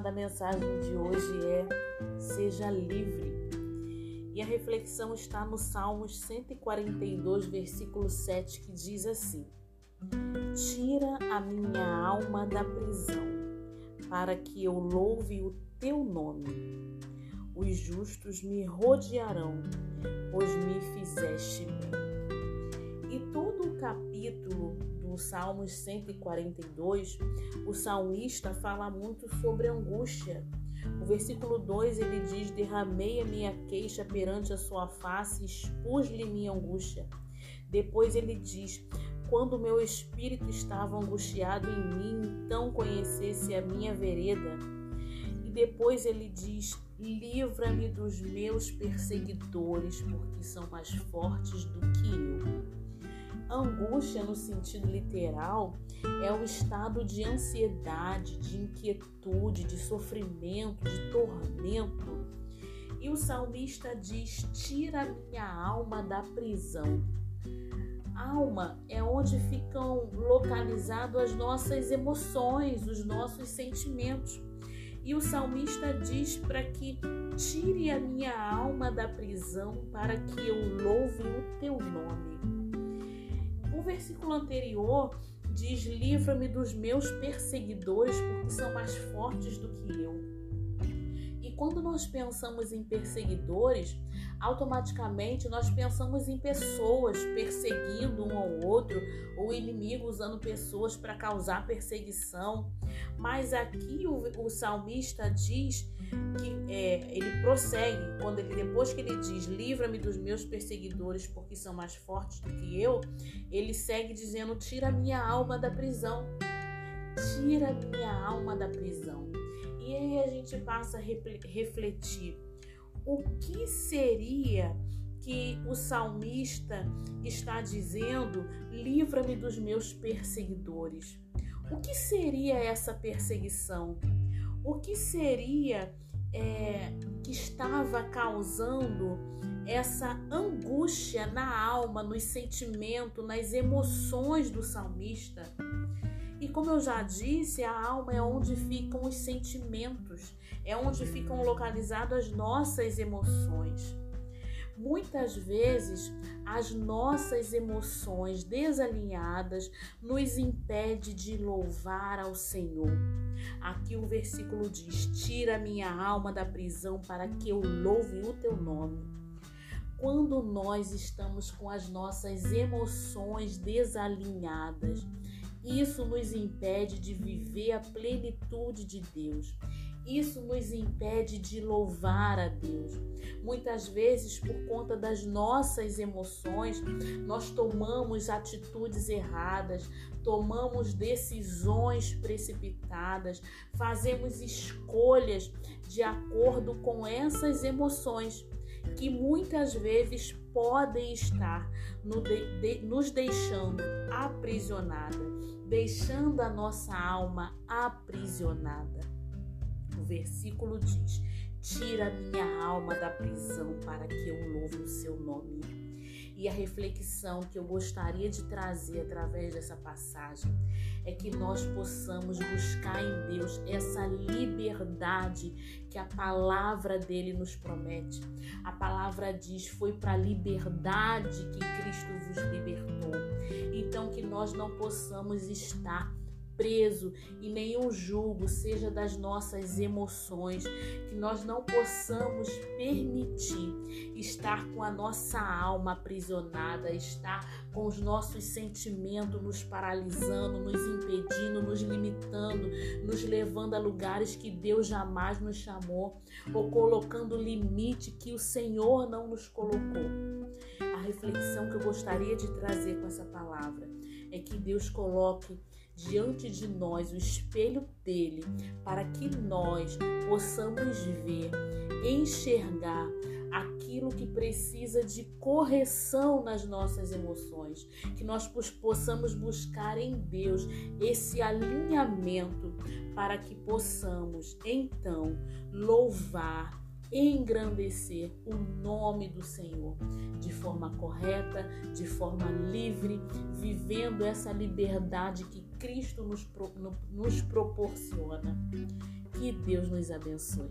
da mensagem de hoje é Seja livre. E a reflexão está no Salmos 142, versículo 7, que diz assim: Tira a minha alma da prisão, para que eu louve o teu nome. Os justos me rodearão, pois me fizeste bem. E todo o capítulo no Salmos 142, o salmista fala muito sobre angústia. O versículo 2 ele diz: Derramei a minha queixa perante a sua face, expus-lhe minha angústia. Depois ele diz: Quando meu espírito estava angustiado em mim, então conhecesse a minha vereda. E depois ele diz: Livra-me dos meus perseguidores, porque são mais fortes do que eu. Angústia, no sentido literal, é o estado de ansiedade, de inquietude, de sofrimento, de tormento. E o salmista diz: Tira minha alma da prisão. Alma é onde ficam localizadas as nossas emoções, os nossos sentimentos. E o salmista diz para que tire a minha alma da prisão para que eu louve o teu nome. O versículo anterior diz: Livra-me dos meus perseguidores, porque são mais fortes do que eu. E quando nós pensamos em perseguidores, automaticamente nós pensamos em pessoas perseguindo um ao outro, ou inimigo usando pessoas para causar perseguição. Mas aqui o, o salmista diz que é, ele prossegue quando ele depois que ele diz livra-me dos meus perseguidores porque são mais fortes do que eu, ele segue dizendo tira minha alma da prisão, tira minha alma da prisão. E aí a gente passa a refletir o que seria que o salmista está dizendo: livra-me dos meus perseguidores. O que seria essa perseguição? O que seria é, que estava causando essa angústia na alma, nos sentimentos, nas emoções do salmista? Como eu já disse, a alma é onde ficam os sentimentos, é onde ficam localizadas as nossas emoções. Muitas vezes as nossas emoções desalinhadas nos impede de louvar ao Senhor. Aqui o versículo diz: Tira minha alma da prisão para que eu louve o teu nome. Quando nós estamos com as nossas emoções desalinhadas, isso nos impede de viver a plenitude de Deus. Isso nos impede de louvar a Deus. Muitas vezes, por conta das nossas emoções, nós tomamos atitudes erradas, tomamos decisões precipitadas, fazemos escolhas de acordo com essas emoções que muitas vezes podem estar nos deixando aprisionada, deixando a nossa alma aprisionada. O versículo diz: Tira minha alma da prisão para que eu louve o seu nome. E a reflexão que eu gostaria de trazer através dessa passagem é que nós possamos buscar em Deus essa liberdade que a palavra dele nos promete. A palavra diz: foi para a liberdade que Cristo vos libertou. Então, que nós não possamos estar preso em nenhum julgo, seja das nossas emoções, que nós não possamos permitir estar com a nossa alma aprisionada, estar com os nossos sentimentos nos paralisando, nos impedindo, nos limitando, nos levando a lugares que Deus jamais nos chamou, ou colocando limite que o Senhor não nos colocou. A reflexão que eu gostaria de trazer com essa palavra é que Deus coloque diante de nós o espelho dele, para que nós possamos ver, enxergar aquilo que precisa de correção nas nossas emoções, que nós possamos buscar em Deus esse alinhamento para que possamos então louvar engrandecer o nome do Senhor de forma correta, de forma livre, vivendo essa liberdade que Cristo nos, nos proporciona. Que Deus nos abençoe.